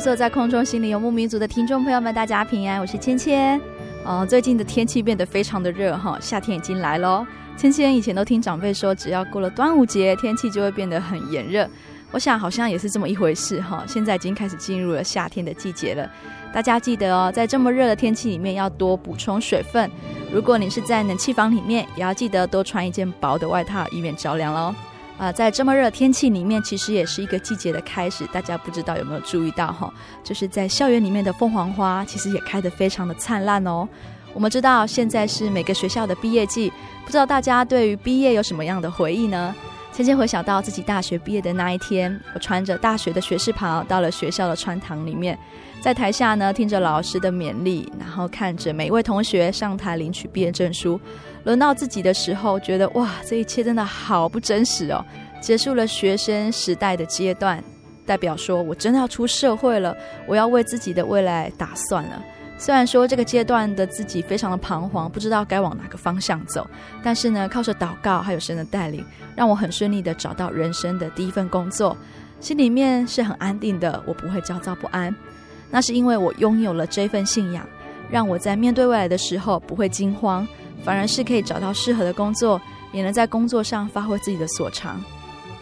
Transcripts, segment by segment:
所在空中心里游牧民族的听众朋友们，大家平安，我是芊芊。哦，最近的天气变得非常的热哈，夏天已经来喽。芊芊以前都听长辈说，只要过了端午节，天气就会变得很炎热。我想好像也是这么一回事哈。现在已经开始进入了夏天的季节了，大家记得哦，在这么热的天气里面要多补充水分。如果你是在冷气房里面，也要记得多穿一件薄的外套，以免着凉喽。啊、在这么热天气里面，其实也是一个季节的开始。大家不知道有没有注意到哈？就是在校园里面的凤凰花，其实也开得非常的灿烂哦。我们知道现在是每个学校的毕业季，不知道大家对于毕业有什么样的回忆呢？芊芊回想到自己大学毕业的那一天，我穿着大学的学士袍到了学校的穿堂里面，在台下呢听着老师的勉励，然后看着每一位同学上台领取毕业证书。轮到自己的时候，觉得哇，这一切真的好不真实哦！结束了学生时代的阶段，代表说我真的要出社会了，我要为自己的未来打算了。虽然说这个阶段的自己非常的彷徨，不知道该往哪个方向走，但是呢，靠着祷告还有神的带领，让我很顺利的找到人生的第一份工作，心里面是很安定的，我不会焦躁不安。那是因为我拥有了这份信仰，让我在面对未来的时候不会惊慌。反而是可以找到适合的工作，也能在工作上发挥自己的所长。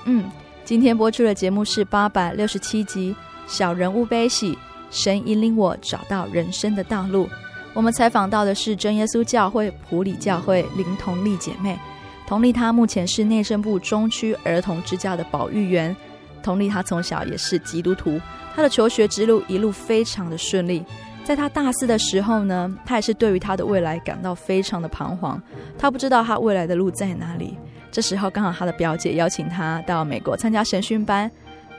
嗯，今天播出的节目是八百六十七集《小人物悲喜》，神引领我找到人生的道路。我们采访到的是真耶稣教会普里教会林同丽姐妹。同丽她目前是内政部中区儿童之家的保育员。同丽她从小也是基督徒，她的求学之路一路非常的顺利。在他大四的时候呢，他也是对于他的未来感到非常的彷徨，他不知道他未来的路在哪里。这时候刚好他的表姐邀请他到美国参加神训班，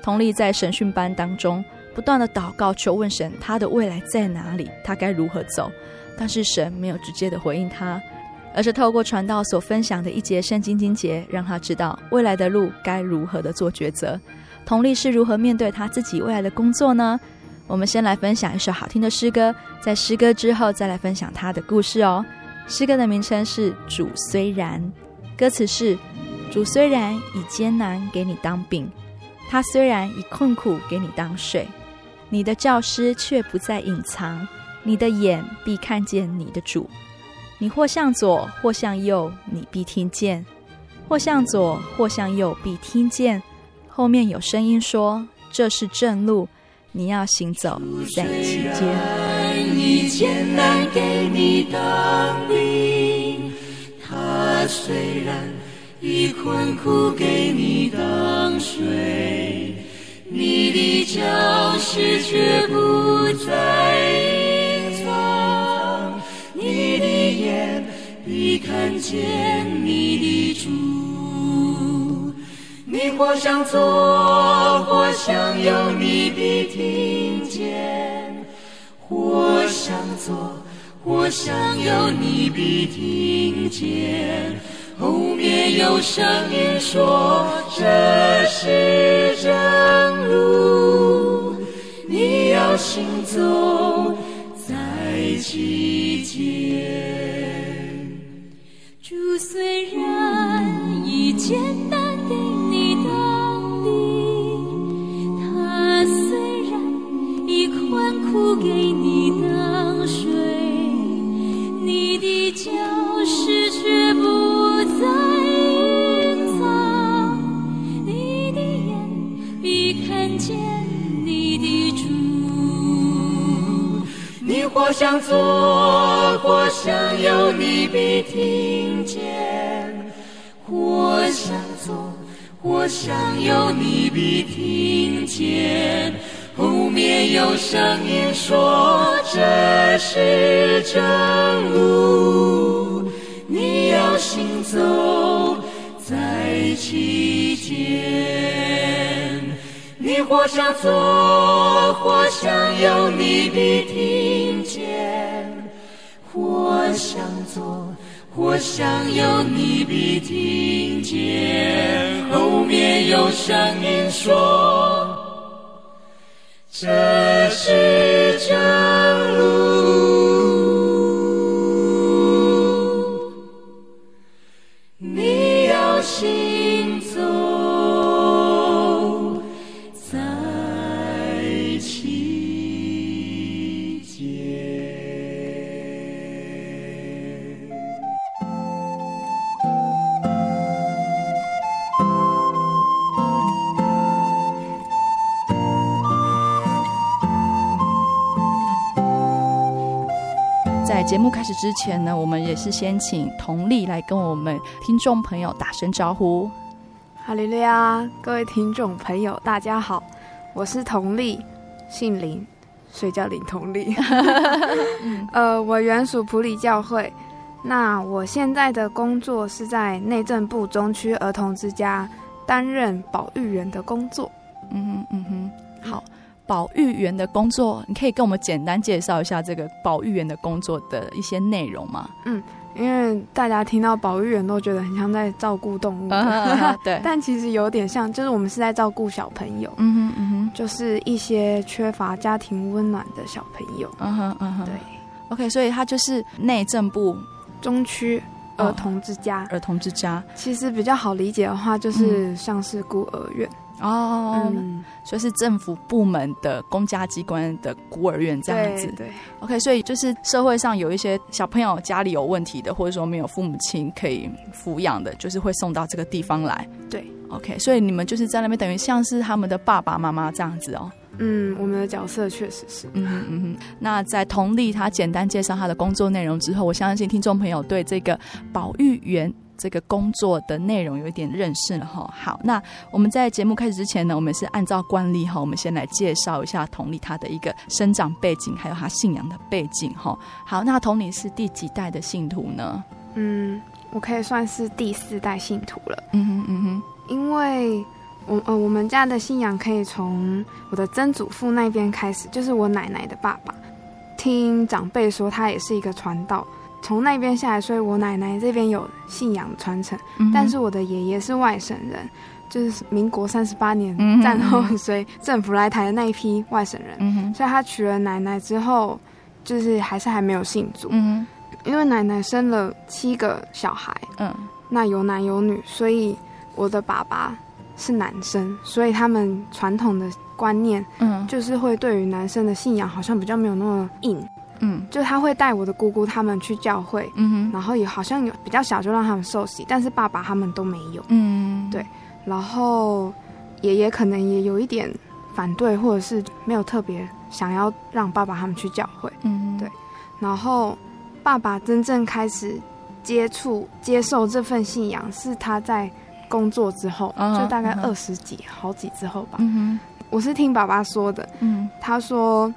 同丽在神训班当中不断的祷告求问神，他的未来在哪里，他该如何走？但是神没有直接的回应他，而是透过传道所分享的一节圣经经节，让他知道未来的路该如何的做抉择。同丽是如何面对他自己未来的工作呢？我们先来分享一首好听的诗歌，在诗歌之后再来分享他的故事哦。诗歌的名称是《主虽然》，歌词是：主虽然以艰难给你当饼，他虽然以困苦给你当水，你的教师却不再隐藏，你的眼必看见你的主。你或向左，或向右，你必听见；或向左，或向右，必听见。后面有声音说：“这是正路。”你要行走在其间。以艰难给你当饼，他虽然以困苦给你当水，你的教师却不在隐藏，你的眼必看见你的主。你或向左，或向右，你必听见；或向左，或向右，你必听见。后面有声音说：“这是正路，你要行走在其间。主虽然以艰难苦给你当水，你的教室却不在隐藏，你的眼已看见你的主，你或向左，或向右，你必听见，或向左，或向右，你必听见。后面有声音说：“这是正路，你要行走在其间。”你或向左，或向右，你必听见；或向左，或向右，你必听见。后面有声音说：“这是正节目开始之前呢，我们也是先请佟丽来跟我们听众朋友打声招呼。哈利路亚，各位听众朋友，大家好，我是佟丽，姓林，所以叫林童丽。呃，我原属普里教会，那我现在的工作是在内政部中区儿童之家担任保育员的工作。嗯哼，嗯哼，好。保育员的工作，你可以跟我们简单介绍一下这个保育员的工作的一些内容吗？嗯，因为大家听到保育员都觉得很像在照顾动物，对，但其实有点像，就是我们是在照顾小朋友，嗯哼嗯哼，就是一些缺乏家庭温暖的小朋友，嗯哼嗯哼，对，OK，所以他就是内政部中区儿童之家，儿童之家，其实比较好理解的话，就是像是孤儿院。哦，嗯，所以是政府部门的公家机关的孤儿院这样子。对，对，OK，所以就是社会上有一些小朋友家里有问题的，或者说没有父母亲可以抚养的，就是会送到这个地方来。对，OK，所以你们就是在那边等于像是他们的爸爸妈妈这样子哦。嗯，我们的角色确实是。嗯哼嗯哼。那在同丽他简单介绍他的工作内容之后，我相信听众朋友对这个保育员。这个工作的内容有一点认识了哈。好，那我们在节目开始之前呢，我们是按照惯例哈，我们先来介绍一下同理他的一个生长背景，还有他信仰的背景哈。好，那同理是第几代的信徒呢？嗯，我可以算是第四代信徒了。嗯哼嗯哼，因为我呃我们家的信仰可以从我的曾祖父那边开始，就是我奶奶的爸爸，听长辈说他也是一个传道。从那边下来，所以我奶奶这边有信仰传承，嗯、但是我的爷爷是外省人，就是民国三十八年战后随政府来台的那一批外省人，嗯、所以他娶了奶奶之后，就是还是还没有信主，嗯、因为奶奶生了七个小孩，嗯、那有男有女，所以我的爸爸是男生，所以他们传统的观念，嗯，就是会对于男生的信仰好像比较没有那么硬。嗯，就他会带我的姑姑他们去教会，嗯哼，然后也好像有比较小就让他们受洗，但是爸爸他们都没有，嗯，对，然后爷爷可能也有一点反对，或者是没有特别想要让爸爸他们去教会，嗯，对，然后爸爸真正开始接触接受这份信仰是他在工作之后，就大概二十几、嗯、好几之后吧，嗯哼，我是听爸爸说的，嗯，他说。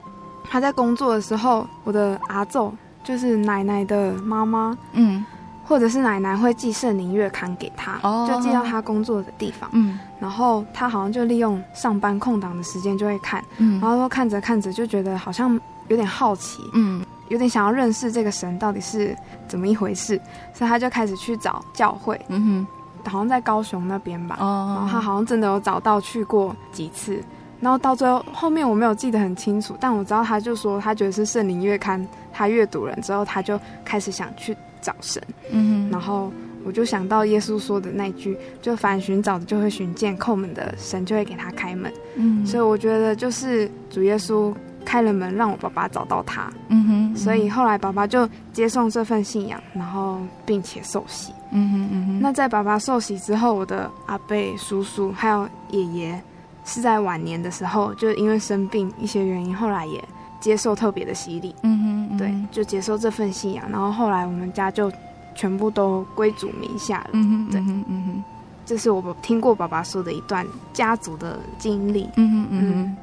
他在工作的时候，我的阿奏就是奶奶的妈妈，嗯，或者是奶奶会寄圣灵月刊给他，哦，就寄到他工作的地方，嗯，然后他好像就利用上班空档的时间就会看，嗯，然后说看着看着就觉得好像有点好奇，嗯，有点想要认识这个神到底是怎么一回事，所以他就开始去找教会，嗯哼，好像在高雄那边吧，哦，然后他好像真的有找到去过几次。然后到最后后面我没有记得很清楚，但我知道他就说他觉得是圣灵月刊，他阅读了之后，他就开始想去找神。嗯哼，然后我就想到耶稣说的那句，就凡寻找的就会寻见，叩门的神就会给他开门。嗯，所以我觉得就是主耶稣开了门，让我爸爸找到他。嗯哼，所以后来爸爸就接受这份信仰，然后并且受洗。嗯哼嗯哼，那在爸爸受洗之后，我的阿伯、叔叔还有爷爷。是在晚年的时候，就因为生病一些原因，后来也接受特别的洗礼。嗯哼，嗯哼，对，就接受这份信仰。然后后来我们家就全部都归主名下了。嗯哼，对，嗯哼，嗯哼，这是我听过爸爸说的一段家族的经历。嗯哼，嗯哼。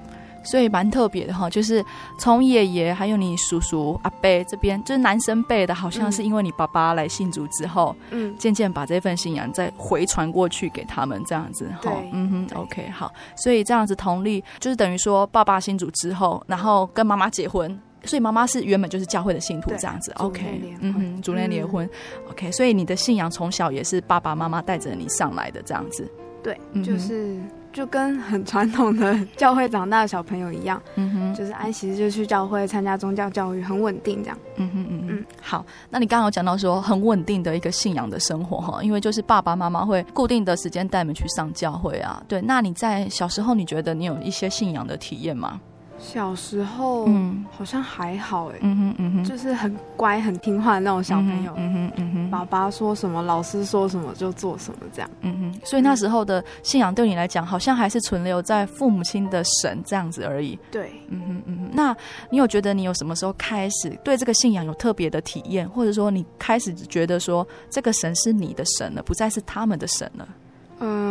所以蛮特别的哈，就是从爷爷还有你叔叔阿伯这边，就是男生辈的，好像是因为你爸爸来信主之后，嗯，渐渐把这份信仰再回传过去给他们这样子。哈，嗯哼，OK 好，所以这样子同理，就是等于说爸爸信主之后，然后跟妈妈结婚，所以妈妈是原本就是教会的信徒这样子，OK，嗯哼，主内联婚，嗯，OK，所以你的信仰从小也是爸爸妈妈带着你上来的这样子，对，就是。就跟很传统的教会长大的小朋友一样，嗯哼，就是安息日就去教会参加宗教教育，很稳定这样。嗯哼嗯嗯。好，那你刚刚有讲到说很稳定的一个信仰的生活哈，因为就是爸爸妈妈会固定的时间带你们去上教会啊。对，那你在小时候你觉得你有一些信仰的体验吗？小时候，嗯，好像还好哎，嗯哼嗯哼，就是很乖很听话的那种小朋友，嗯哼嗯哼，爸爸说什么，老师说什么就做什么这样，嗯哼，所以那时候的信仰对你来讲，好像还是存留在父母亲的神这样子而已，对，嗯哼嗯哼，那你有觉得你有什么时候开始对这个信仰有特别的体验，或者说你开始觉得说这个神是你的神了，不再是他们的神了？嗯，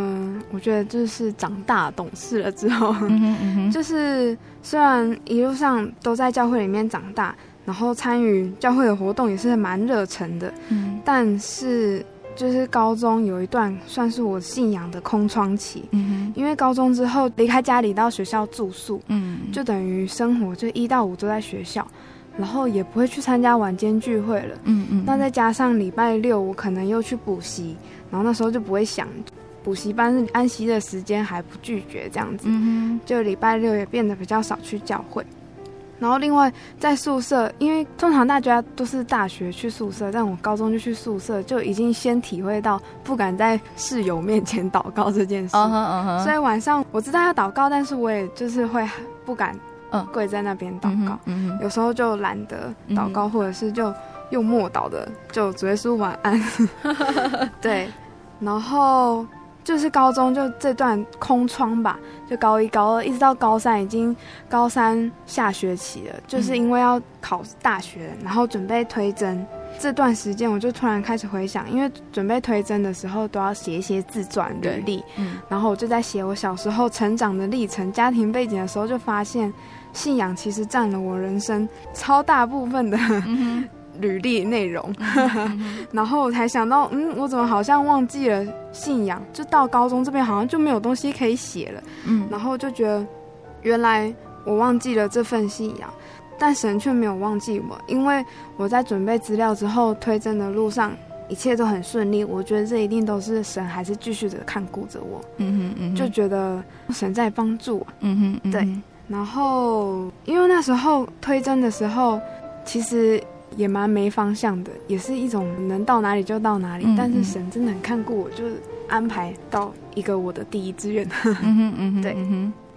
我觉得就是长大懂事了之后，就是虽然一路上都在教会里面长大，然后参与教会的活动也是蛮热忱的，嗯，但是就是高中有一段算是我信仰的空窗期，嗯，因为高中之后离开家里到学校住宿，嗯，就等于生活就一到五都在学校，然后也不会去参加晚间聚会了，嗯嗯，那再加上礼拜六我可能又去补习，然后那时候就不会想。补习班安息的时间还不拒绝这样子，嗯、就礼拜六也变得比较少去教会。然后另外在宿舍，因为通常大家都是大学去宿舍，但我高中就去宿舍，就已经先体会到不敢在室友面前祷告这件事。Uh huh, uh huh. 所以晚上我知道要祷告，但是我也就是会不敢跪在那边祷告。Uh. 有时候就懒得祷告，或者是就用默祷的，就主耶稣晚安。对，然后。就是高中就这段空窗吧，就高一高二一直到高三，已经高三下学期了。就是因为要考大学，然后准备推甄这段时间，我就突然开始回想，因为准备推甄的时候都要写一些自传履历，嗯，然后我就在写我小时候成长的历程、家庭背景的时候，就发现信仰其实占了我人生超大部分的。嗯 履历内容，然后我才想到，嗯，我怎么好像忘记了信仰？就到高中这边好像就没有东西可以写了，嗯，然后就觉得原来我忘记了这份信仰，但神却没有忘记我，因为我在准备资料之后，推甄的路上一切都很顺利。我觉得这一定都是神还是继续的看顾着我，嗯哼嗯哼，就觉得神在帮助我，嗯哼，嗯哼，对。然后因为那时候推甄的时候，其实。也蛮没方向的，也是一种能到哪里就到哪里。嗯嗯，但是神真的很看顾我，就是安排到一个我的第一志愿。嗯哼嗯哼，对。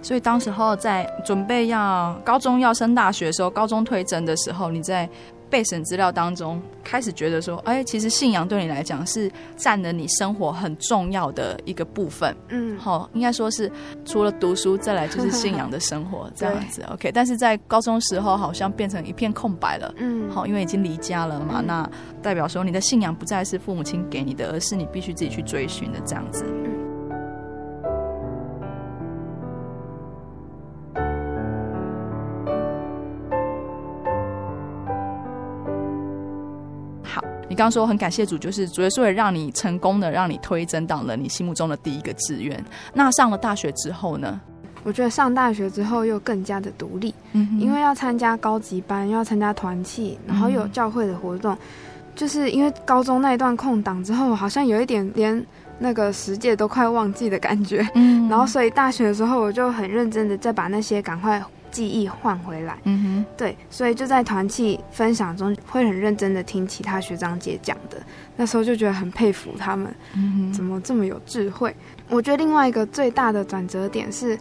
所以当时候在准备要高中要升大学的时候，高中推甄的时候，你在。备审资料当中，开始觉得说，哎，其实信仰对你来讲是占了你生活很重要的一个部分。嗯，好，应该说是除了读书，再来就是信仰的生活 这样子。OK，但是在高中时候好像变成一片空白了。嗯，好，因为已经离家了嘛，嗯、那代表说你的信仰不再是父母亲给你的，而是你必须自己去追寻的这样子。刚刚说很感谢主，就是主耶稣也让你成功的让你推增到了你心目中的第一个志愿。那上了大学之后呢？我觉得上大学之后又更加的独立，嗯哼，因为要参加高级班，又要参加团契，然后又有教会的活动，嗯、就是因为高中那一段空档之后，好像有一点连那个世界都快忘记的感觉。嗯，然后所以大学的时候，我就很认真的再把那些赶快记忆换回来。嗯哼，对，所以就在团契分享中，会很认真的听其他学长姐讲的。那时候就觉得很佩服他们，嗯怎么这么有智慧。我觉得另外一个最大的转折点是。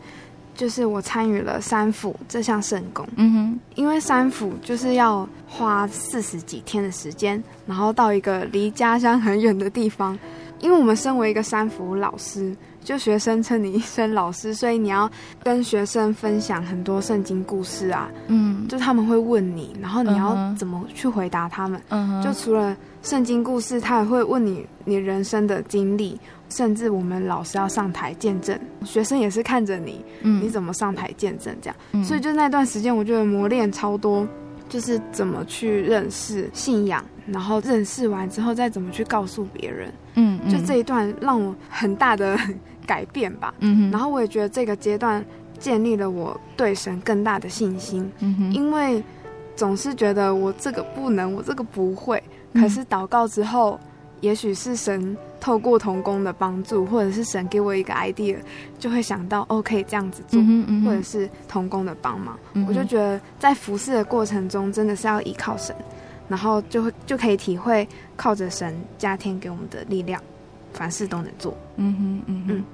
就是我参与了三辅这项圣功，嗯哼，因为三辅就是要花四十几天的时间，然后到一个离家乡很远的地方。因为我们身为一个三辅老师，就学生称你一声老师，所以你要跟学生分享很多圣经故事啊，嗯，就他们会问你，然后你要怎么去回答他们。嗯，就除了圣经故事，他也会问你你人生的经历。甚至我们老师要上台见证，学生也是看着你，嗯，你怎么上台见证这样，嗯，所以就那段时间，我觉得磨练超多，就是怎么去认识信仰，然后认识完之后再怎么去告诉别人，嗯，就这一段让我很大的改变吧，嗯，然后我也觉得这个阶段建立了我对神更大的信心，嗯，因为总是觉得我这个不能，我这个不会，可是祷告之后。也许是神透过童工的帮助，或者是神给我一个 idea，就会想到哦，可以这样子做，嗯嗯、或者是童工的帮忙，嗯、我就觉得在服侍的过程中，真的是要依靠神，然后就会就可以体会靠着神加添给我们的力量，凡事都能做。嗯哼，嗯哼。嗯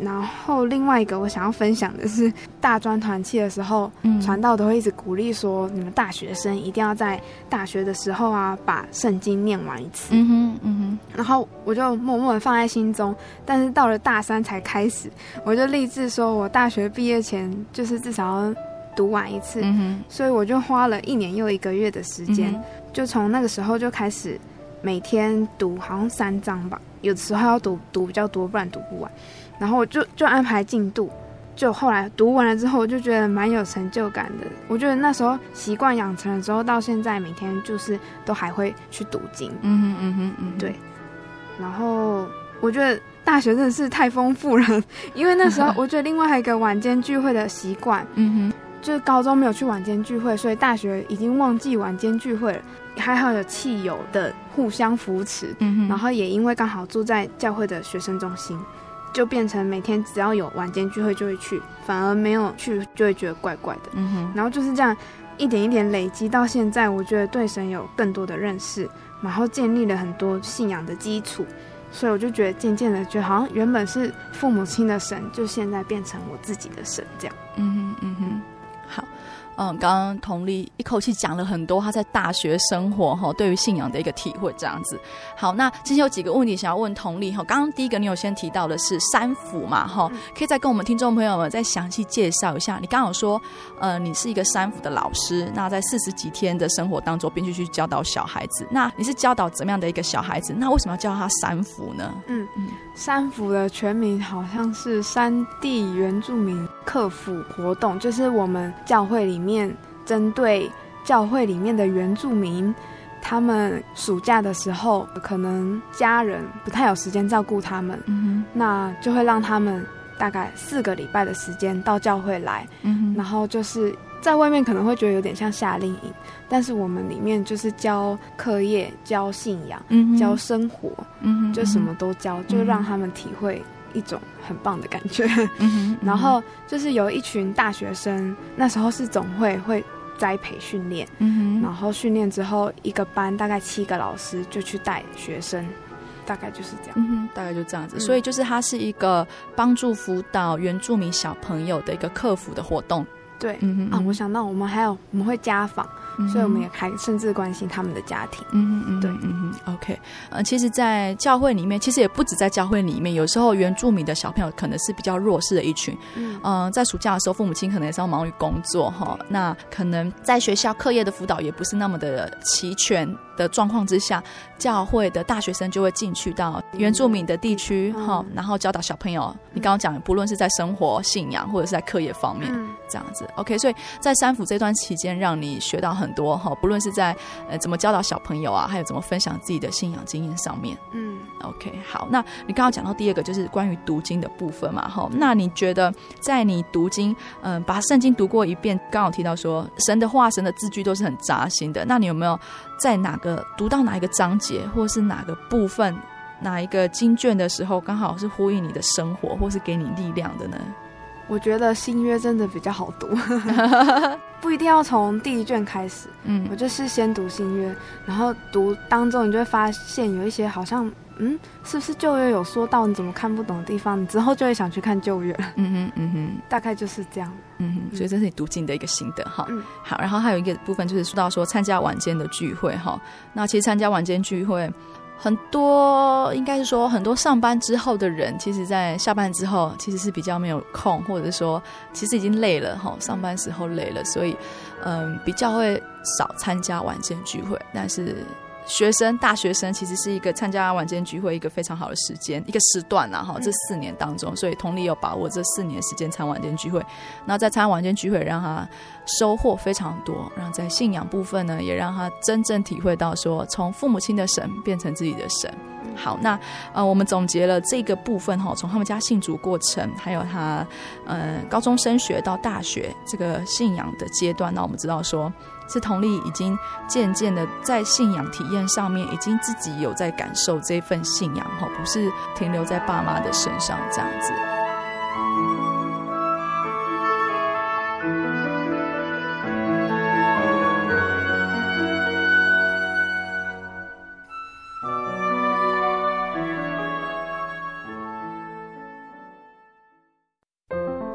然后另外一个我想要分享的是，大专团契的时候，嗯，传道都会一直鼓励说，你们大学生一定要在大学的时候啊，把圣经念完一次。嗯哼，嗯哼。然后我就默默的放在心中，但是到了大三才开始，我就立志说，我大学毕业前就是至少要读完一次。嗯哼。所以我就花了一年又一个月的时间，嗯。就从那个时候就开始每天读，好像三章吧，有的时候要读读比较多，不然读不完。然后我就就安排进度，就后来读完了之后，我就觉得蛮有成就感的。我觉得那时候习惯养成了之后，到现在每天就是都还会去读经。嗯哼嗯哼嗯，对。然后我觉得大学真的是太丰富了，因为那时候我觉得另外还有一个晚间聚会的习惯。嗯哼，就是高中没有去晚间聚会，所以大学已经忘记晚间聚会了。还好有汽油的互相扶持。嗯，然后也因为刚好住在教会的学生中心。就变成每天只要有晚间聚会就会去，反而没有去就会觉得怪怪的。嗯，然后就是这样一点一点累积到现在，我觉得对神有更多的认识，然后建立了很多信仰的基础，所以我就觉得渐渐的觉得好像原本是父母亲的神，就现在变成我自己的神这样。嗯哼，嗯哼，好。嗯，刚刚同理一口气讲了很多他在大学生活哈，对于信仰的一个体会这样子。好，那今天有几个问题想要问同理哈。刚刚第一个你有先提到的是三福嘛哈，可以再跟我们听众朋友们再详细介绍一下。你刚刚有说，呃，你是一个三福的老师，那在四十几天的生活当中，必须去教导小孩子。那你是教导怎么样的一个小孩子？那为什么要叫他三福呢？嗯嗯，三福的全名好像是山地原住民客服活动，就是我们教会里面。针对教会里面的原住民，他们暑假的时候可能家人不太有时间照顾他们，嗯，那就会让他们大概四个礼拜的时间到教会来，嗯，然后就是在外面可能会觉得有点像夏令营，但是我们里面就是教课业、教信仰、嗯，教生活，嗯，就什么都教，就让他们体会。一种很棒的感觉，嗯哼，然后就是有一群大学生，那时候是总会会栽培训练，嗯哼，然后训练之后，一个班大概七个老师就去带学生，大概就是这样，嗯哼，大概就这样子，所以就是它是一个帮助辅导原住民小朋友的一个客服的活动，对，嗯哼，啊，我想到我们还有我们会家访。所以我们也还甚至关心他们的家庭。嗯嗯嗯，对，嗯嗯，OK。呃，其实，在教会里面，其实也不止在教会里面，有时候原住民的小朋友可能是比较弱势的一群。嗯、呃，在暑假的时候，父母亲可能也是要忙于工作哈。那可能在学校课业的辅导也不是那么的齐全的状况之下，教会的大学生就会进去到原住民的地区哈，然后教导小朋友。你刚刚讲，不论是在生活、信仰，或者是在课业方面，这样子。OK。所以在三府这段期间，让你学到很。很多哈，不论是在呃怎么教导小朋友啊，还有怎么分享自己的信仰经验上面，嗯，OK，好，那你刚刚讲到第二个就是关于读经的部分嘛，哈，那你觉得在你读经，嗯、呃，把圣经读过一遍，刚好提到说神的话、神的字句都是很扎心的，那你有没有在哪个读到哪一个章节，或是哪个部分哪一个经卷的时候，刚好是呼应你的生活，或是给你力量的呢？我觉得新约真的比较好读，不一定要从第一卷开始。嗯，我就是先读新约，然后读当中，你就会发现有一些好像，嗯，是不是旧约有说到你怎么看不懂的地方，你之后就会想去看旧约。嗯哼，嗯哼，大概就是这样。嗯哼，所以这是你读经的一个心得哈。嗯，好，然后还有一个部分就是说到说参加晚间的聚会哈。那其实参加晚间聚会。很多应该是说，很多上班之后的人，其实，在下班之后，其实是比较没有空，或者说，其实已经累了哈，上班时候累了，所以，嗯，比较会少参加晚间聚会，但是。学生、大学生其实是一个参加晚间聚会一个非常好的时间，一个时段呐哈。这四年当中，所以同理有把握这四年时间参晚间聚会，然后在参晚间聚会让他收获非常多，然后在信仰部分呢，也让他真正体会到说，从父母亲的神变成自己的神。好，那呃，我们总结了这个部分哈，从他们家信主过程，还有他呃高中升学到大学这个信仰的阶段，那我们知道说。是同理，已经渐渐的在信仰体验上面，已经自己有在感受这份信仰哈，不是停留在爸妈的身上这样子。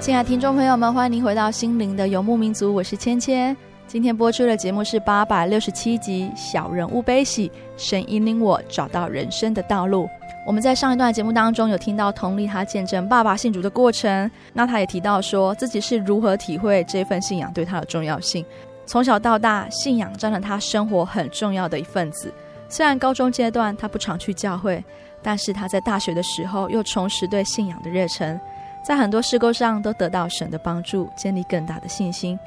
亲爱的听众朋友们，欢迎您回到心灵的游牧民族，我是芊芊。今天播出的节目是八百六十七集《小人物悲喜》，神引领我找到人生的道路。我们在上一段节目当中有听到同理他见证爸爸信主的过程，那他也提到说自己是如何体会这份信仰对他的重要性。从小到大，信仰占了他生活很重要的一份子。虽然高中阶段他不常去教会，但是他在大学的时候又重拾对信仰的热忱。在很多事工上都得到神的帮助，建立更大的信心。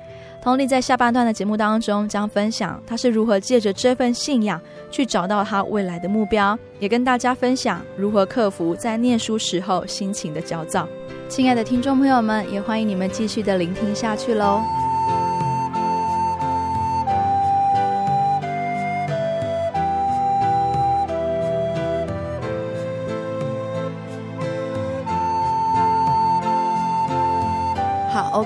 同理，在下半段的节目当中，将分享他是如何借着这份信仰去找到他未来的目标，也跟大家分享如何克服在念书时候心情的焦躁。亲爱的听众朋友们，也欢迎你们继续的聆听下去喽。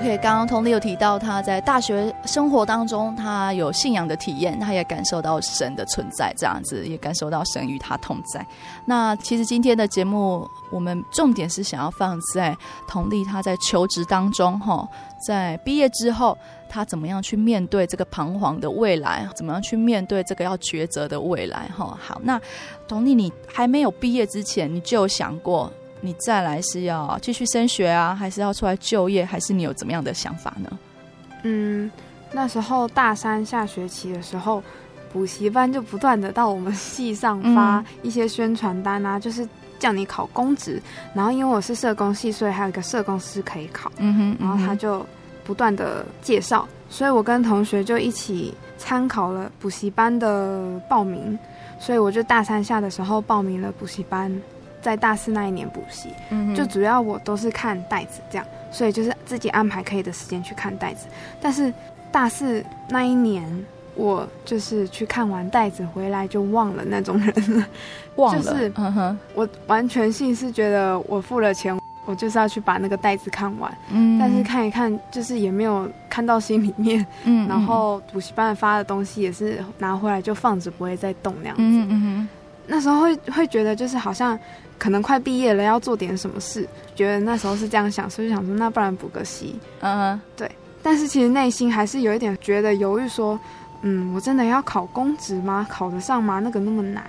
OK，刚刚同理有提到他在大学生活当中，他有信仰的体验，他也感受到神的存在，这样子也感受到神与他同在。那其实今天的节目，我们重点是想要放在同理他在求职当中，哈，在毕业之后，他怎么样去面对这个彷徨的未来，怎么样去面对这个要抉择的未来，哈。好，那同理，你还没有毕业之前，你就有想过？你再来是要继续升学啊，还是要出来就业，还是你有怎么样的想法呢？嗯，那时候大三下学期的时候，补习班就不断的到我们系上发一些宣传单啊，嗯、就是叫你考公职。然后因为我是社工系，所以还有一个社工师可以考。嗯哼，然后他就不断的介绍，所以我跟同学就一起参考了补习班的报名。所以我就大三下的时候报名了补习班，在大四那一年补习。嗯，就主要我都是看袋子这样，所以就是自己安排可以的时间去看袋子。但是大四那一年。我就是去看完袋子回来就忘了那种人了，忘了。就是我完全性是觉得我付了钱，我就是要去把那个袋子看完。嗯，但是看一看就是也没有看到心里面。嗯，然后补习班发的东西也是拿回来就放着，不会再动那样子。嗯嗯，那时候会会觉得就是好像可能快毕业了，要做点什么事。觉得那时候是这样想，所以就想说那不然补个习。嗯，对。但是其实内心还是有一点觉得犹豫，说。嗯，我真的要考公职吗？考得上吗？那个那么难，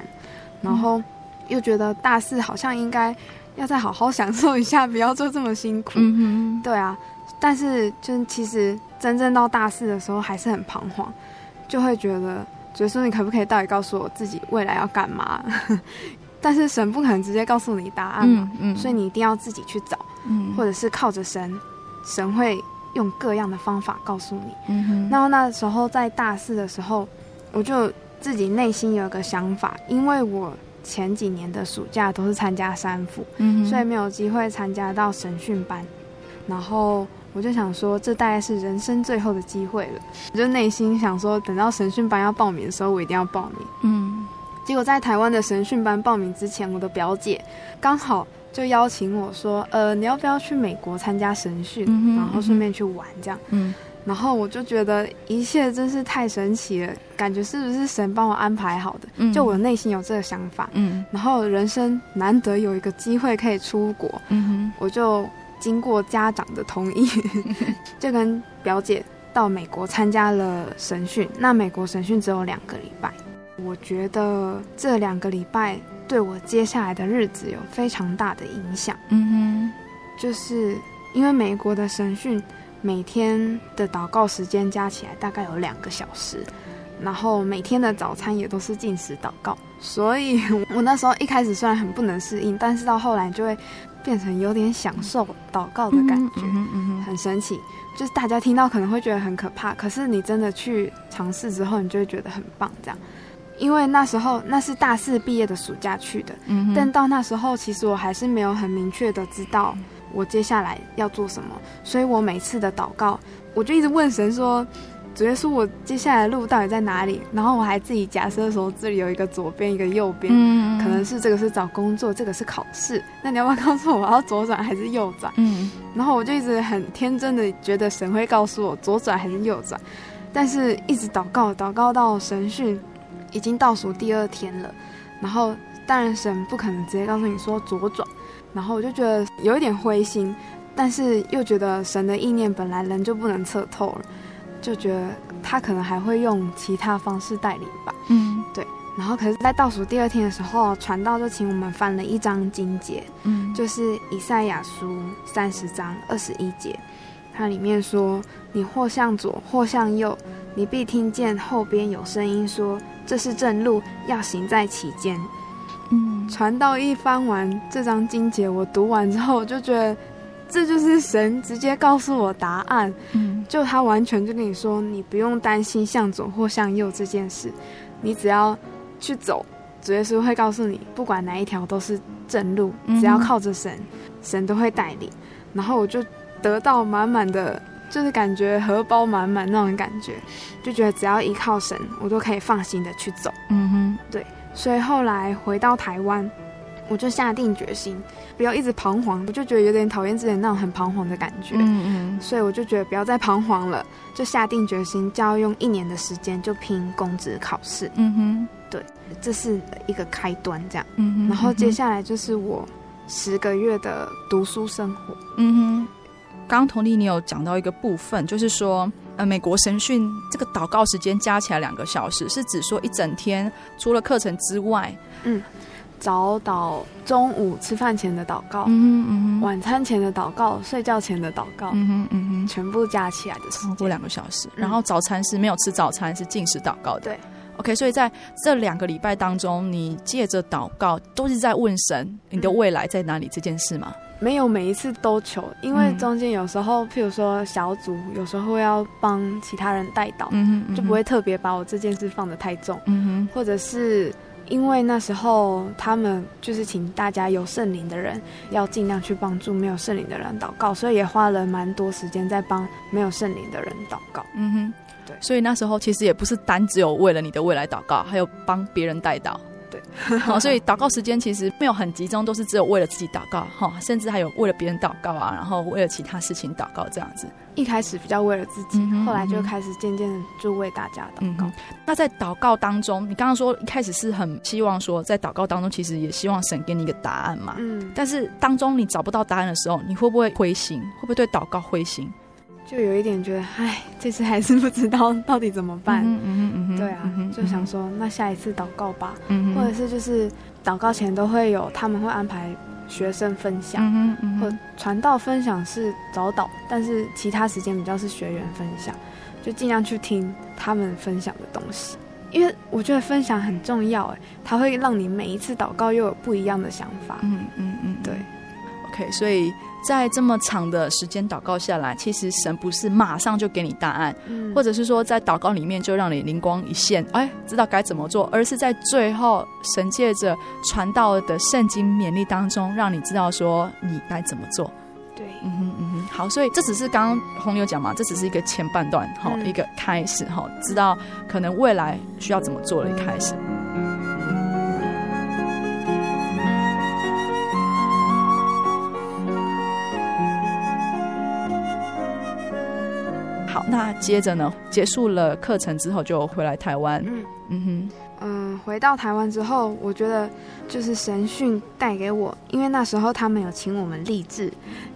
然后又觉得大四好像应该要再好好享受一下，不要做这么辛苦。嗯哼，对啊。但是就其实真正到大四的时候还是很彷徨，就会觉得，觉得说你可不可以到底告诉我自己未来要干嘛？但是神不可能直接告诉你答案嘛，嗯，嗯，所以你一定要自己去找，嗯，或者是靠着神，神会。用各样的方法告诉你。嗯。然后那时候在大四的时候，我就自己内心有一个想法，因为我前几年的暑假都是参加三辅，嗯，所以没有机会参加到神训班。然后我就想说，这大概是人生最后的机会了。我就内心想说，等到神训班要报名的时候，我一定要报名。嗯。结果在台湾的神训班报名之前，我的表姐刚好。就邀请我说，呃，你要不要去美国参加神训，嗯，然后顺便去玩这样？嗯，然后我就觉得一切真是太神奇了，感觉是不是神帮我安排好的？嗯，就我内心有这个想法。嗯，然后人生难得有一个机会可以出国，嗯哼，我就经过家长的同意，就跟表姐到美国参加了审讯。那美国审讯只有两个礼拜，我觉得这两个礼拜。对我接下来的日子有非常大的影响。嗯哼，就是因为美国的审讯每天的祷告时间加起来大概有两个小时，然后每天的早餐也都是进食祷告，所以我那时候一开始虽然很不能适应，但是到后来就会变成有点享受祷告的感觉，嗯嗯嗯，很神奇。就是大家听到可能会觉得很可怕，可是你真的去尝试之后，你就会觉得很棒，这样。因为那时候那是大四毕业的暑假去的，嗯，但到那时候其实我还是没有很明确的知道我接下来要做什么，所以我每次的祷告，我就一直问神说：“主耶稣，我接下来的路到底在哪里？”然后我还自己假设说这里有一个左边一个右边，嗯，可能是这个是找工作，这个是考试，那你要不要告诉我我要左转还是右转？嗯，然后我就一直很天真的觉得神会告诉我左转还是右转，但是一直祷告祷告到神训。已经倒数第二天了，然后当然神不可能直接告诉你说左转，然后我就觉得有一点灰心，但是又觉得神的意念本来人就不能测透了，就觉得他可能还会用其他方式带领吧。嗯，对。然后可是，在倒数第二天的时候，传道就请我们翻了一张经节，嗯，就是以赛亚书三十章二十一节，它里面说：“你或向左，或向右，你必听见后边有声音说。”这是正路，要行在其间。嗯，传道一翻完这张经节，我读完之后，我就觉得这就是神直接告诉我答案。嗯，就他完全就跟你说，你不用担心向左或向右这件事，你只要去走，主耶稣会告诉你，不管哪一条都是正路，只要靠着神，神都会带领。然后我就得到满满的。就是感觉荷包满满那种感觉，就觉得只要依靠神，我都可以放心的去走。嗯哼，对。所以后来回到台湾，我就下定决心，不要一直彷徨。我就觉得有点讨厌之前那种很彷徨的感觉。嗯嗯。所以我就觉得不要再彷徨了，就下定决心，就要用一年的时间就拼公职考试。嗯哼，对，这是一个开端，这样。嗯哼。然后接下来就是我十个月的读书生活。嗯哼。刚刚童丽你有讲到一个部分，就是说，呃，美国神训这个祷告时间加起来两个小时，是指说一整天除了课程之外，嗯，早祷、中午吃饭前的祷告，晚餐前的祷告，睡觉前的祷告，嗯哼嗯哼，全部加起来的时间。超过两个小时。然后早餐是没有吃早餐，是禁食祷告的。对，OK，所以在这两个礼拜当中，你借着祷告都是在问神你的未来在哪里这件事吗？没有每一次都求，因为中间有时候，譬如说小组，有时候会要帮其他人带祷，嗯哼，就不会特别把我这件事放得太重，嗯哼，或者是因为那时候他们就是请大家有圣灵的人要尽量去帮助没有圣灵的人祷告，所以也花了蛮多时间在帮没有圣灵的人祷告。嗯哼，对，所以那时候其实也不是单只有为了你的未来祷告，还有帮别人带祷。对，好，所以祷告时间其实没有很集中，都是只有为了自己祷告，哈，甚至还有为了别人祷告啊，然后为了其他事情祷告这样子。一开始比较为了自己，后来就开始渐渐的就为大家祷告。嗯、那在祷告当中，你刚刚说一开始是很希望说，在祷告当中，其实也希望神给你一个答案嘛。嗯，但是当中你找不到答案的时候，你会不会灰心？会不会对祷告灰心？就有一点觉得，哎，这次还是不知道到底怎么办。嗯嗯嗯嗯对啊，嗯、就想说，那下一次祷告吧。嗯，或者是就是祷告前都会有，他们会安排学生分享，嗯嗯，或传道分享是早祷，但是其他时间比较是学员分享，就尽量去听他们分享的东西，因为我觉得分享很重要，哎，它会让你每一次祷告又有不一样的想法。嗯嗯嗯，对。OK，所以。在这么长的时间祷告下来，其实神不是马上就给你答案，嗯、或者是说在祷告里面就让你灵光一现，哎，知道该怎么做，而是在最后神借着传道的圣经勉励当中，让你知道说你该怎么做。对，嗯哼嗯哼，好，所以这只是刚刚红牛讲嘛，这只是一个前半段，哈、嗯，一个开始，哈，知道可能未来需要怎么做的一开始。那接着呢？结束了课程之后就回来台湾。嗯嗯哼，嗯，回到台湾之后，我觉得就是神训带给我，因为那时候他们有请我们立志，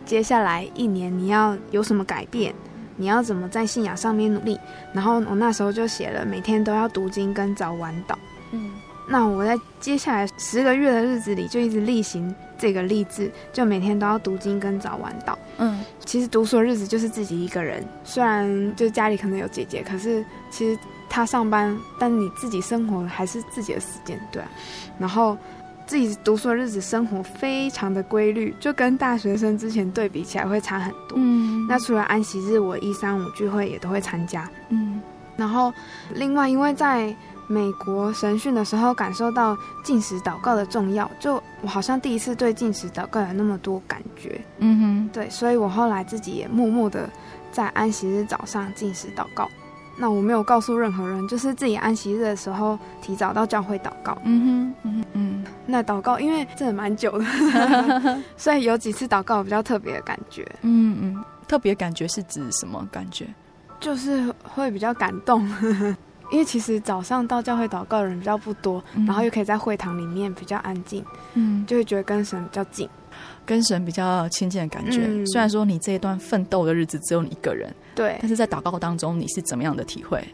接下来一年你要有什么改变，你要怎么在信仰上面努力。然后我那时候就写了，每天都要读经跟早晚祷。嗯，那我在接下来十个月的日子里就一直例行这个励志，就每天都要读经跟早晚祷。嗯。其实读书的日子就是自己一个人，虽然就家里可能有姐姐，可是其实她上班，但你自己生活还是自己的时间，对啊。然后自己读书的日子，生活非常的规律，就跟大学生之前对比起来会差很多。嗯。那除了安息日，我一三五聚会也都会参加。嗯。然后另外，因为在美国神训的时候，感受到禁食祷告的重要，就我好像第一次对禁食祷告有那么多感觉。嗯哼，对，所以我后来自己也默默的在安息日早上禁食祷告。那我没有告诉任何人，就是自己安息日的时候提早到教会祷告。嗯哼，嗯嗯，那祷告因为真的蛮久的，所以有几次祷告比较特别的感觉。嗯嗯，特别感觉是指什么感觉？就是会比较感动。因为其实早上到教会祷告的人比较不多，嗯、然后又可以在会堂里面比较安静，嗯，就会觉得跟神比较近，跟神比较亲近的感觉。嗯、虽然说你这一段奋斗的日子只有你一个人，对，但是在祷告当中你是怎么样的体会？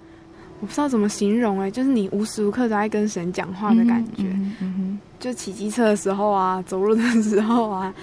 我不知道怎么形容哎、欸，就是你无时无刻都在跟神讲话的感觉。嗯，嗯哼，就骑机车的时候啊，走路的时候啊，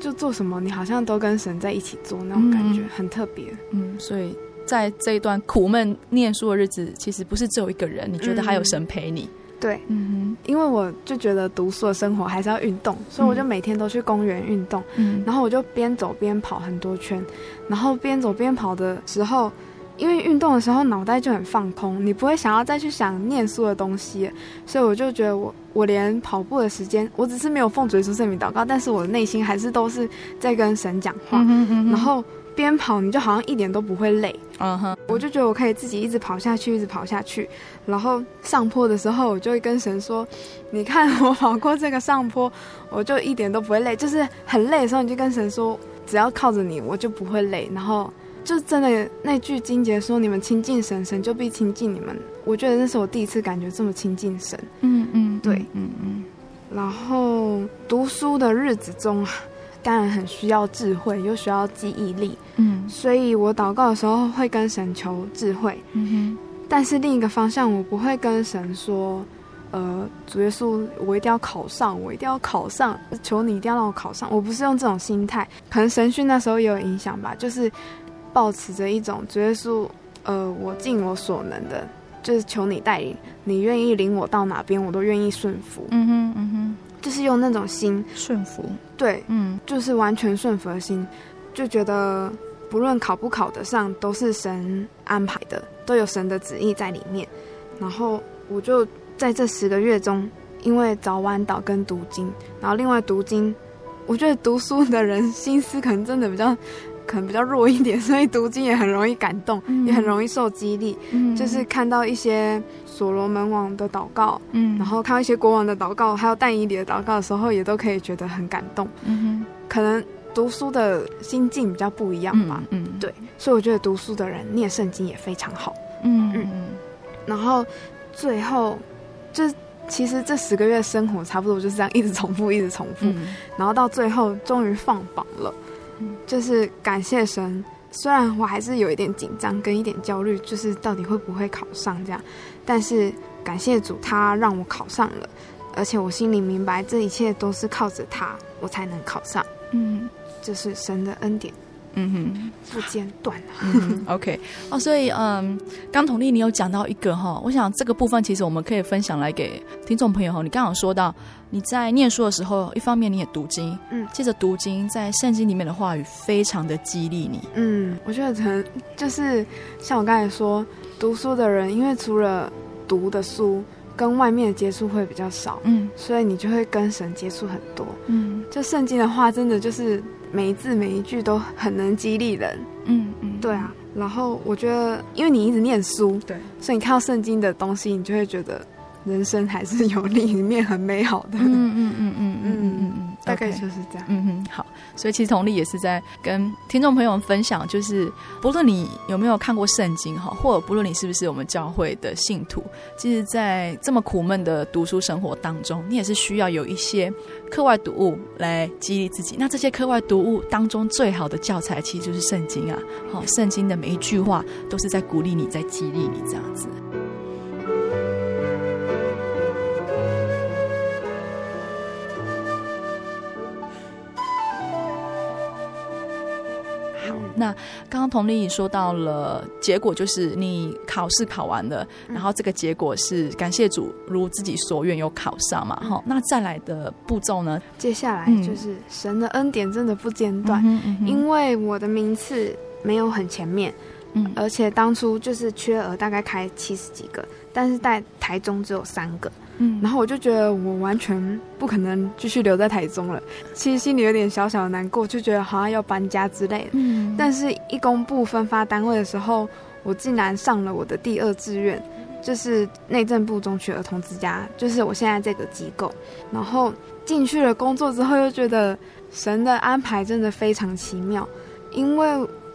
就做什么你好像都跟神在一起做那种感觉，嗯、很特别。嗯，所以。在这一段苦闷念书的日子，其实不是只有一个人，你觉得还有神陪你？嗯、对，嗯哼，因为我就觉得读书的生活还是要运动，所以我就每天都去公园运动，嗯，然后我就边走边跑很多圈，然后边走边跑的时候，因为运动的时候脑袋就很放空，你不会想要再去想念书的东西，所以我就觉得我我连跑步的时间，我只是没有奉主耶稣圣名祷告，但是我的内心还是都是在跟神讲话，嗯哼嗯哼，然后。边跑你就好像一点都不会累，嗯哼，我就觉得我可以自己一直跑下去，一直跑下去。然后上坡的时候，我就会跟神说：“你看我跑过这个上坡，我就一点都不会累。就是很累的时候，你就跟神说，只要靠着你，我就不会累。然后就真的那句经节说：你们亲近神，神就必亲近你们。我觉得那是我第一次感觉这么亲近神。嗯嗯，对，嗯嗯。然后读书的日子中。当然很需要智慧，又需要记忆力，嗯，所以我祷告的时候会跟神求智慧，嗯哼。但是另一个方向，我不会跟神说，呃，主耶稣，我一定要考上，我一定要考上，求你一定要让我考上。我不是用这种心态，可能神训那时候也有影响吧，就是抱持着一种主耶稣，呃，我尽我所能的，就是求你带领，你愿意领我到哪边，我都愿意顺服。嗯哼，嗯哼，就是用那种心顺服，对，嗯，就是完全顺服的心，就觉得不论考不考得上，都是神安排的，都有神的旨意在里面。然后我就在这十个月中，因为早晚祷跟读经，然后另外读经。我觉得读书的人心思可能真的比较，可能比较弱一点，所以读经也很容易感动，嗯、也很容易受激励。嗯，就是看到一些所罗门王的祷告，嗯，然后看到一些国王的祷告，还有但以理的祷告的时候，也都可以觉得很感动。嗯哼，可能读书的心境比较不一样吧。嗯，嗯对，所以我觉得读书的人念圣经也非常好。嗯嗯，然后最后就。其实这十个月生活差不多就是这样，一直重复，一直重复，嗯、然后到最后终于放榜了，嗯、就是感谢神。虽然我还是有一点紧张跟一点焦虑，就是到底会不会考上这样，但是感谢主，他让我考上了，而且我心里明白这一切都是靠着他，我才能考上。嗯，这是神的恩典。嗯哼，不间断。嗯，OK，哦，所以嗯，刚同丽你有讲到一个哈，我想这个部分其实我们可以分享来给听众朋友哈。你刚好说到你在念书的时候，一方面你也读经，嗯，接着读经，在圣经里面的话语非常的激励你。嗯，我觉得可能就是像我刚才说，读书的人，因为除了读的书，跟外面的接触会比较少，嗯，所以你就会跟神接触很多，嗯，就圣经的话，真的就是。每一字每一句都很能激励人，嗯嗯，对啊。然后我觉得，因为你一直念书，对，所以你看到圣经的东西，你就会觉得人生还是有另一面很美好的。嗯嗯嗯嗯嗯嗯嗯大概就是这样。嗯嗯好。所以其实佟丽也是在跟听众朋友们分享就是不论你有没有看过圣经哈或者不论你是不是我们教会的信徒其实在这么苦闷的读书生活当中你也是需要有一些课外读物来激励自己。那这些课外读物当中最好的教材其实就是圣经啊好圣经的每一句话都是在鼓励你在激励你这样子。那刚刚佟丽颖说到了结果，就是你考试考完了，然后这个结果是感谢主，如自己所愿有考上嘛？哈，那再来的步骤呢？接下来就是神的恩典真的不间断，因为我的名次没有很前面，嗯，而且当初就是缺额大概开七十几个，但是在台中只有三个。嗯，然后我就觉得我完全不可能继续留在台中了，其实心里有点小小的难过，就觉得好像要搬家之类的。嗯，但是一公布分发单位的时候，我竟然上了我的第二志愿，就是内政部中区儿童之家，就是我现在这个机构。然后进去了工作之后，又觉得神的安排真的非常奇妙，因为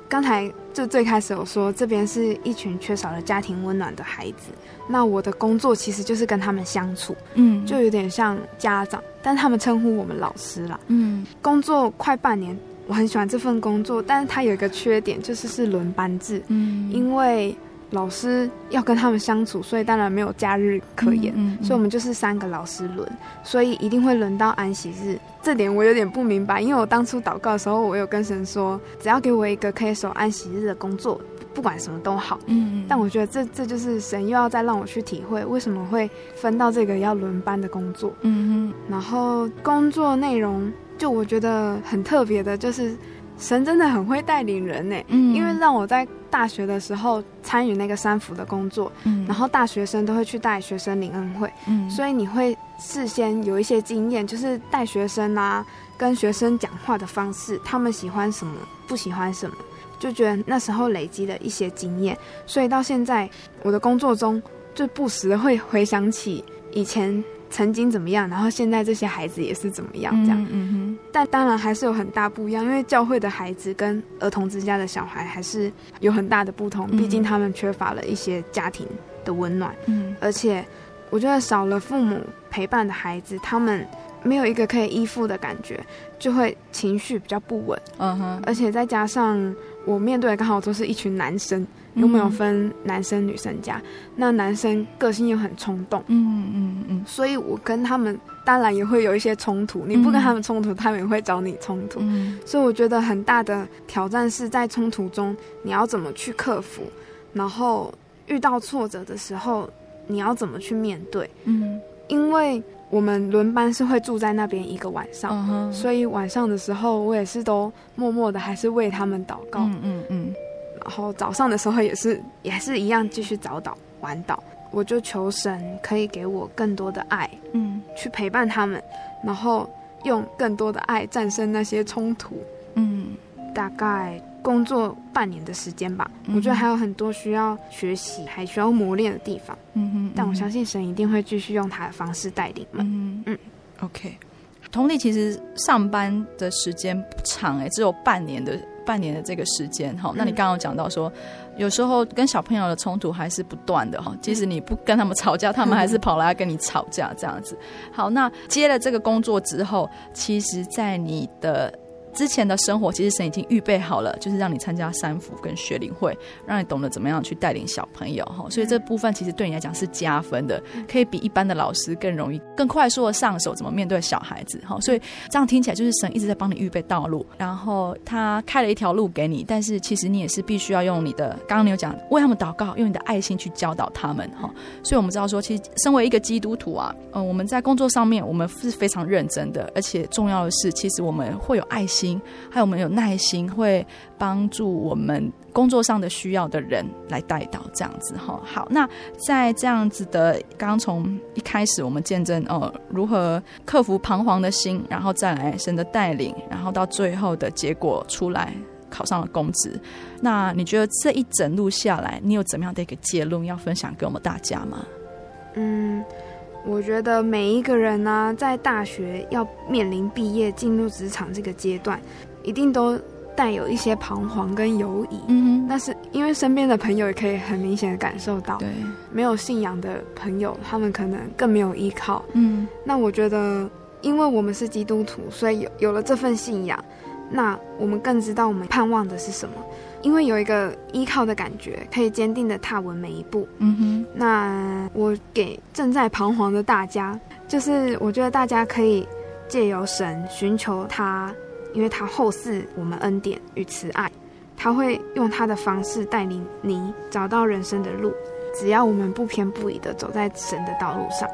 刚才就最开始有说这边是一群缺少了家庭温暖的孩子。那我的工作其实就是跟他们相处，嗯，就有点像家长，但他们称呼我们老师啦，嗯，工作快半年，我很喜欢这份工作，但是它有一个缺点，就是是轮班制，嗯，因为老师要跟他们相处，所以当然没有假日可言，嗯，嗯，嗯，所以我们就是三个老师轮，所以一定会轮到安息日，这点我有点不明白，因为我当初祷告的时候，我有跟神说，只要给我一个可以守安息日的工作。不管什么都好，嗯，但我觉得这这就是神又要再让我去体会为什么会分到这个要轮班的工作，嗯哼，然后工作内容就我觉得很特别的，就是神真的很会带领人呢，嗯，因为让我在大学的时候参与那个三福的工作，嗯，然后大学生都会去带学生领恩会，嗯，所以你会事先有一些经验，就是带学生啊，跟学生讲话的方式，他们喜欢什么，不喜欢什么。就觉得那时候累积的一些经验，所以到现在我的工作中就不时的会回想起以前曾经怎么样，然后现在这些孩子也是怎么样这样。嗯，嗯哼。但当然还是有很大不一样，因为教会的孩子跟儿童之家的小孩还是有很大的不同，毕竟他们缺乏了一些家庭的温暖。嗯。而且我觉得少了父母陪伴的孩子，他们没有一个可以依附的感觉，就会情绪比较不稳。嗯哼。而且再加上。我面对的刚好都是一群男生，有没有分男生女生家？那男生个性又很冲动，嗯嗯嗯，所以我跟他们当然也会有一些冲突。你不跟他们冲突，他们也会找你冲突。嗯，所以我觉得很大的挑战是在冲突中，你要怎么去克服，然后遇到挫折的时候，你要怎么去面对？嗯，因为。我们轮班是会住在那边一个晚上，uh huh. 所以晚上的时候我也是都默默的还是为他们祷告，嗯嗯嗯，然后早上的时候也是也是一样继续早祷晚祷，我就求神可以给我更多的爱，嗯，去陪伴他们，然后用更多的爱战胜那些冲突，嗯，大概。工作半年的时间吧，嗯、我觉得还有很多需要学习，还需要磨练的地方。嗯哼，但我相信神一定会继续用他的方式带领们。嗯嗯，OK。同理，其实上班的时间不长哎、欸，只有半年的半年的这个时间哈。那你刚刚讲到说，嗯、有时候跟小朋友的冲突还是不断的哈，即使你不跟他们吵架，他们还是跑来跟你吵架这样子。好，那接了这个工作之后，其实，在你的。之前的生活，其实神已经预备好了，就是让你参加三福跟学龄会，让你懂得怎么样去带领小朋友哈。所以这部分其实对你来讲是加分的，可以比一般的老师更容易、更快速的上手怎么面对小孩子哈。所以这样听起来就是神一直在帮你预备道路，然后他开了一条路给你，但是其实你也是必须要用你的，刚刚你有讲为他们祷告，用你的爱心去教导他们哈。所以我们知道说，其实身为一个基督徒啊，嗯，我们在工作上面我们是非常认真的，而且重要的是，其实我们会有爱心。心，还有我们有耐心，会帮助我们工作上的需要的人来带到这样子哈。好，那在这样子的，刚刚从一开始我们见证哦，如何克服彷徨的心，然后再来神的带领，然后到最后的结果出来，考上了公职。那你觉得这一整路下来，你有怎么样的一个结论要分享给我们大家吗？嗯。我觉得每一个人呢、啊，在大学要面临毕业、进入职场这个阶段，一定都带有一些彷徨跟犹疑。嗯哼，但是因为身边的朋友也可以很明显的感受到，对，没有信仰的朋友，他们可能更没有依靠。嗯，那我觉得，因为我们是基督徒，所以有有了这份信仰，那我们更知道我们盼望的是什么。因为有一个依靠的感觉，可以坚定的踏稳每一步。嗯哼，那我给正在彷徨的大家，就是我觉得大家可以借由神寻求他，因为他厚赐我们恩典与慈爱，他会用他的方式带领你找到人生的路。只要我们不偏不倚的走在神的道路上。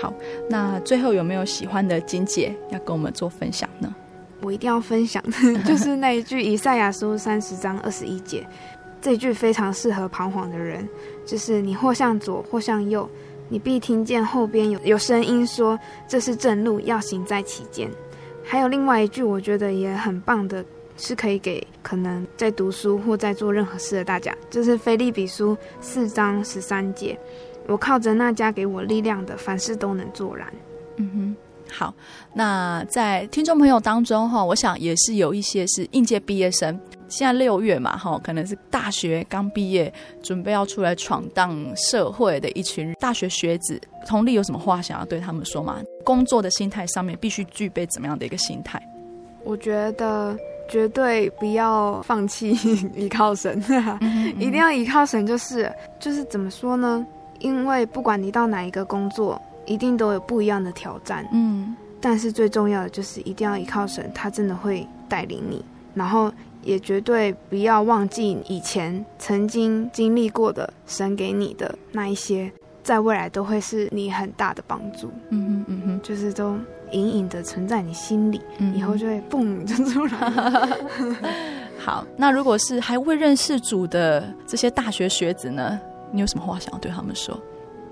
好，那最后有没有喜欢的金姐要跟我们做分享呢？我一定要分享，就是那一句以赛亚书三十章二十一节，这句非常适合彷徨的人，就是你或向左或向右，你必听见后边有有声音说，这是正路，要行在其间。还有另外一句，我觉得也很棒的，是可以给可能在读书或在做任何事的大家，就是菲利比书四章十三节。我靠着那加给我力量的，凡事都能做然。嗯哼，好。那在听众朋友当中哈，我想也是有一些是应届毕业生，现在六月嘛哈，可能是大学刚毕业，准备要出来闯荡社会的一群大学学子。同理有什么话想要对他们说吗？工作的心态上面必须具备怎么样的一个心态？我觉得绝对不要放弃依靠神，一定要依靠神，就是就是怎么说呢？因为不管你到哪一个工作，一定都有不一样的挑战。嗯，但是最重要的就是一定要依靠神，他真的会带领你。然后也绝对不要忘记以前曾经经历过的神给你的那一些，在未来都会是你很大的帮助。嗯哼，嗯哼，就是都隐隐的存在你心里，嗯、以后就会蹦就出来。好，那如果是还未认识主的这些大学学子呢？你有什么话想要对他们说？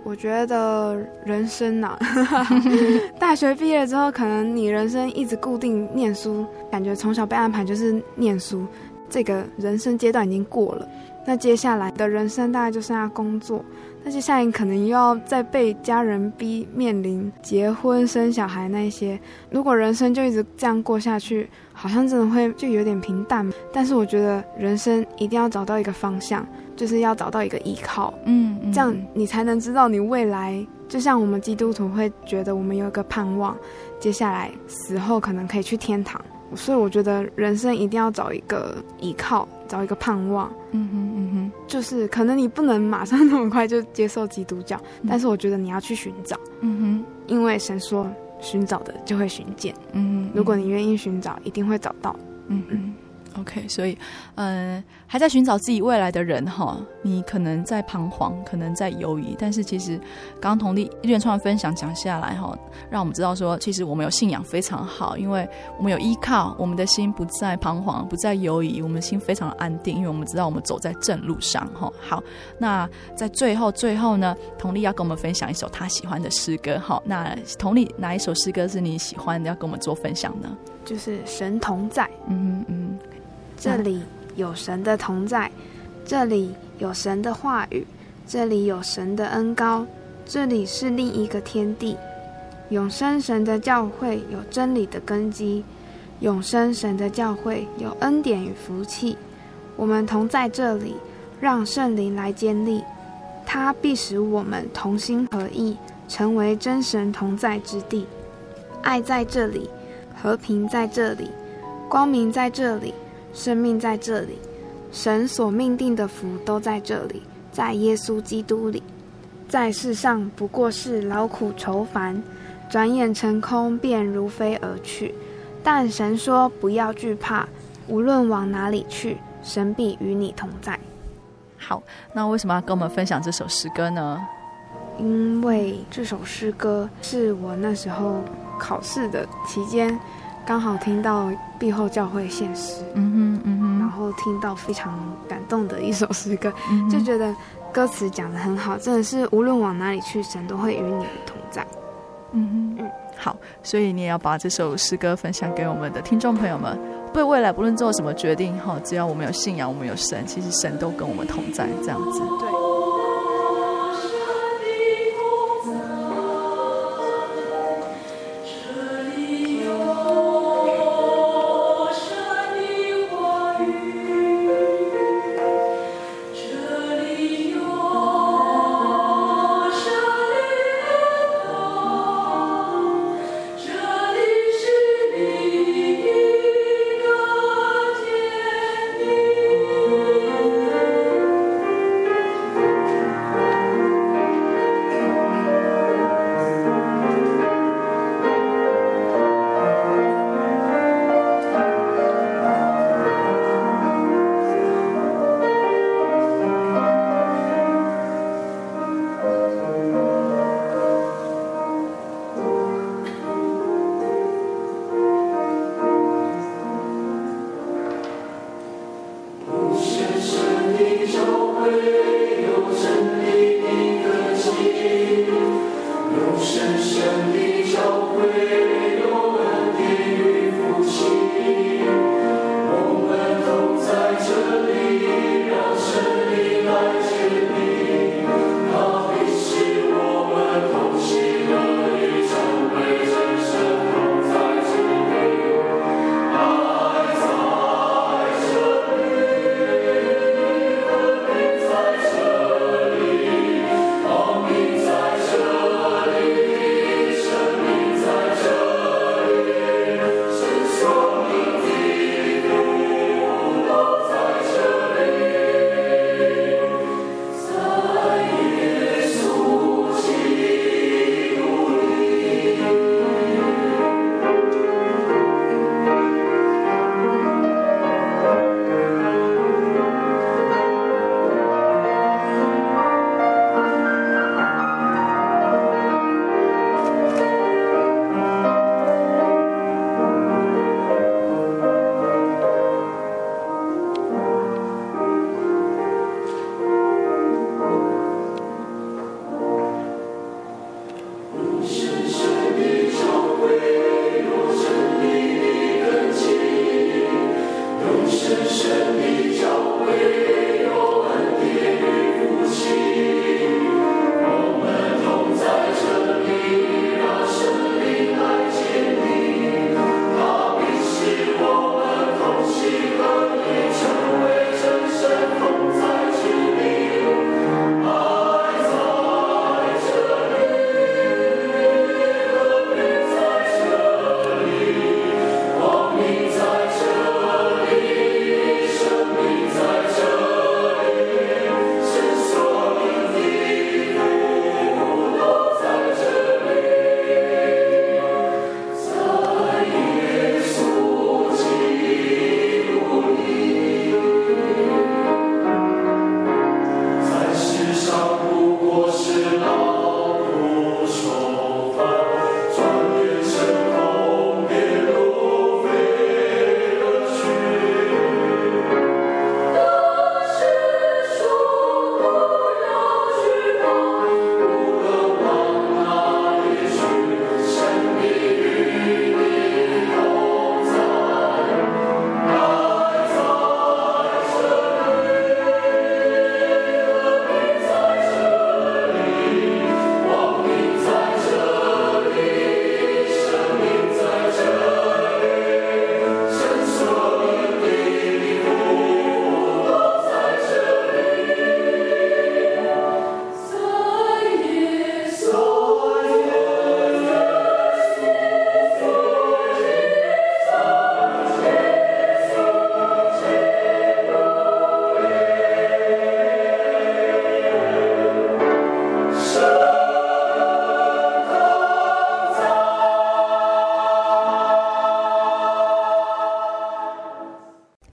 我觉得人生呐、啊，大学毕业之后，可能你人生一直固定念书，感觉从小被安排就是念书，这个人生阶段已经过了。那接下来的人生大概就剩下工作，那接下来你可能又要再被家人逼面临结婚生小孩那些。如果人生就一直这样过下去，好像真的会就有点平淡。但是我觉得人生一定要找到一个方向。就是要找到一个依靠，嗯，嗯这样你才能知道你未来。就像我们基督徒会觉得我们有一个盼望，接下来死后可能可以去天堂。所以我觉得人生一定要找一个依靠，找一个盼望。嗯哼嗯哼，就是可能你不能马上那么快就接受基督教，嗯、但是我觉得你要去寻找。嗯哼，因为神说寻找的就会寻见。嗯哼，如果你愿意寻找，一定会找到。嗯嗯。OK，所以，嗯，还在寻找自己未来的人哈，你可能在彷徨，可能在犹豫，但是其实，刚刚同丽一连串分享讲下来哈，让我们知道说，其实我们有信仰非常好，因为我们有依靠，我们的心不再彷徨，不再犹豫，我们心非常的安定，因为我们知道我们走在正路上哈。好，那在最后最后呢，同丽要跟我们分享一首他喜欢的诗歌哈。那同丽哪一首诗歌是你喜欢的，要跟我们做分享呢？就是神同在，嗯嗯。这里有神的同在，这里有神的话语，这里有神的恩膏，这里是另一个天地。永生神的教会有真理的根基，永生神的教会有恩典与福气。我们同在这里，让圣灵来建立，他必使我们同心合意，成为真神同在之地。爱在这里，和平在这里，光明在这里。生命在这里，神所命定的福都在这里，在耶稣基督里，在世上不过是劳苦愁烦，转眼成空，便如飞而去。但神说不要惧怕，无论往哪里去，神必与你同在。好，那为什么要跟我们分享这首诗歌呢？因为这首诗歌是我那时候考试的期间。刚好听到毕后教会现实，嗯哼嗯哼，然后听到非常感动的一首诗歌，嗯，就觉得歌词讲的很好，真的是无论往哪里去，神都会与你同在。嗯哼嗯，好，所以你也要把这首诗歌分享给我们的听众朋友们，对未来不论做什么决定哈，只要我们有信仰，我们有神，其实神都跟我们同在，这样子。对。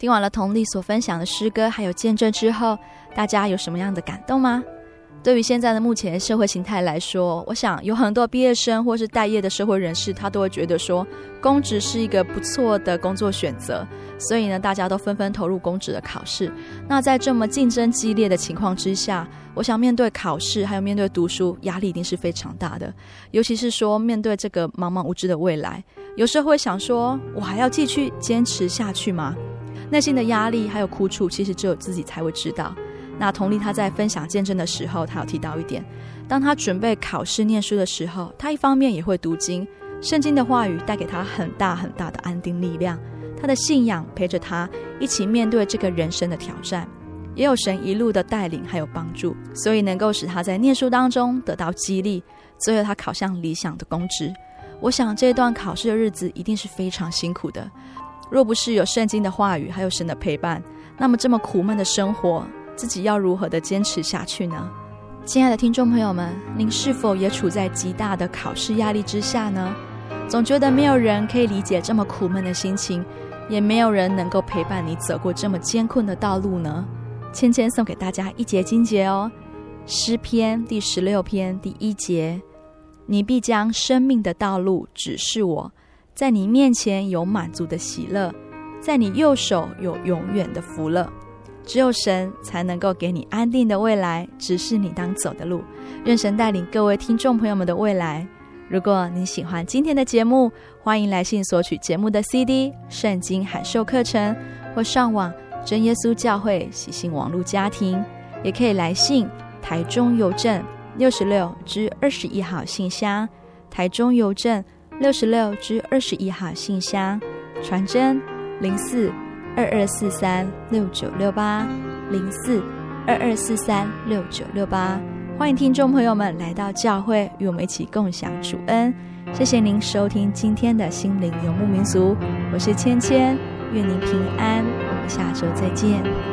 听完了佟丽所分享的诗歌还有见证之后，大家有什么样的感动吗？对于现在的目前社会形态来说，我想有很多毕业生或是待业的社会人士，他都会觉得说，公职是一个不错的工作选择，所以呢，大家都纷纷投入公职的考试。那在这么竞争激烈的情况之下，我想面对考试还有面对读书，压力一定是非常大的。尤其是说面对这个茫茫无知的未来，有时候会想说，我还要继续坚持下去吗？内心的压力还有苦楚，其实只有自己才会知道。那同理，他在分享见证的时候，他有提到一点：当他准备考试念书的时候，他一方面也会读经，圣经的话语带给他很大很大的安定力量。他的信仰陪着他一起面对这个人生的挑战，也有神一路的带领还有帮助，所以能够使他在念书当中得到激励，最后他考上理想的公职。我想这段考试的日子一定是非常辛苦的。若不是有圣经的话语，还有神的陪伴，那么这么苦闷的生活，自己要如何的坚持下去呢？亲爱的听众朋友们，您是否也处在极大的考试压力之下呢？总觉得没有人可以理解这么苦闷的心情，也没有人能够陪伴你走过这么艰困的道路呢？芊芊送给大家一节经节哦，《诗篇》第十六篇第一节：你必将生命的道路指示我，在你面前有满足的喜乐，在你右手有永远的福乐。只有神才能够给你安定的未来，指示你当走的路。愿神带领各位听众朋友们的未来。如果你喜欢今天的节目，欢迎来信索取节目的 CD、圣经函授课程，或上网真耶稣教会喜信网络家庭，也可以来信台中邮政六十六至二十一号信箱，台中邮政六十六至二十一号信箱，传真零四。二二四三六九六八零四二二四三六九六八，欢迎听众朋友们来到教会，与我们一起共享主恩。谢谢您收听今天的心灵游牧民族，我是芊芊，愿您平安，我们下周再见。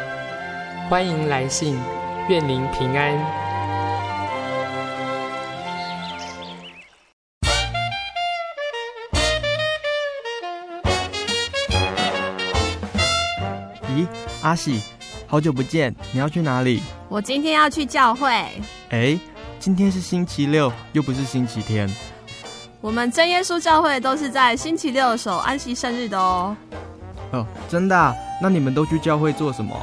欢迎来信，愿您平安。咦，阿喜，好久不见，你要去哪里？我今天要去教会。哎，今天是星期六，又不是星期天。我们真耶稣教会都是在星期六守安息生日的哦。哦，真的啊？那你们都去教会做什么？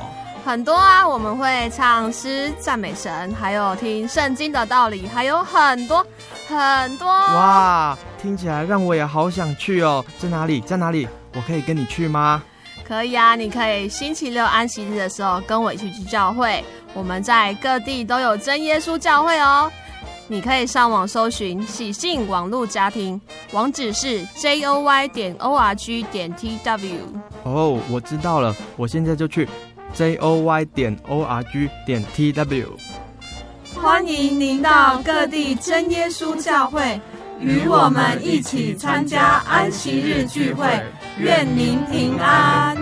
很多啊，我们会唱诗赞美神，还有听圣经的道理，还有很多很多。哇，听起来让我也好想去哦！在哪里？在哪里？我可以跟你去吗？可以啊，你可以星期六安息日的时候跟我一起去教会。我们在各地都有真耶稣教会哦。你可以上网搜寻喜信网络家庭，网址是 j o y 点 o r g 点 t w。哦，我知道了，我现在就去。J o y 点 o r g 点 t w，欢迎您到各地真耶稣教会，与我们一起参加安息日聚会。愿您平安。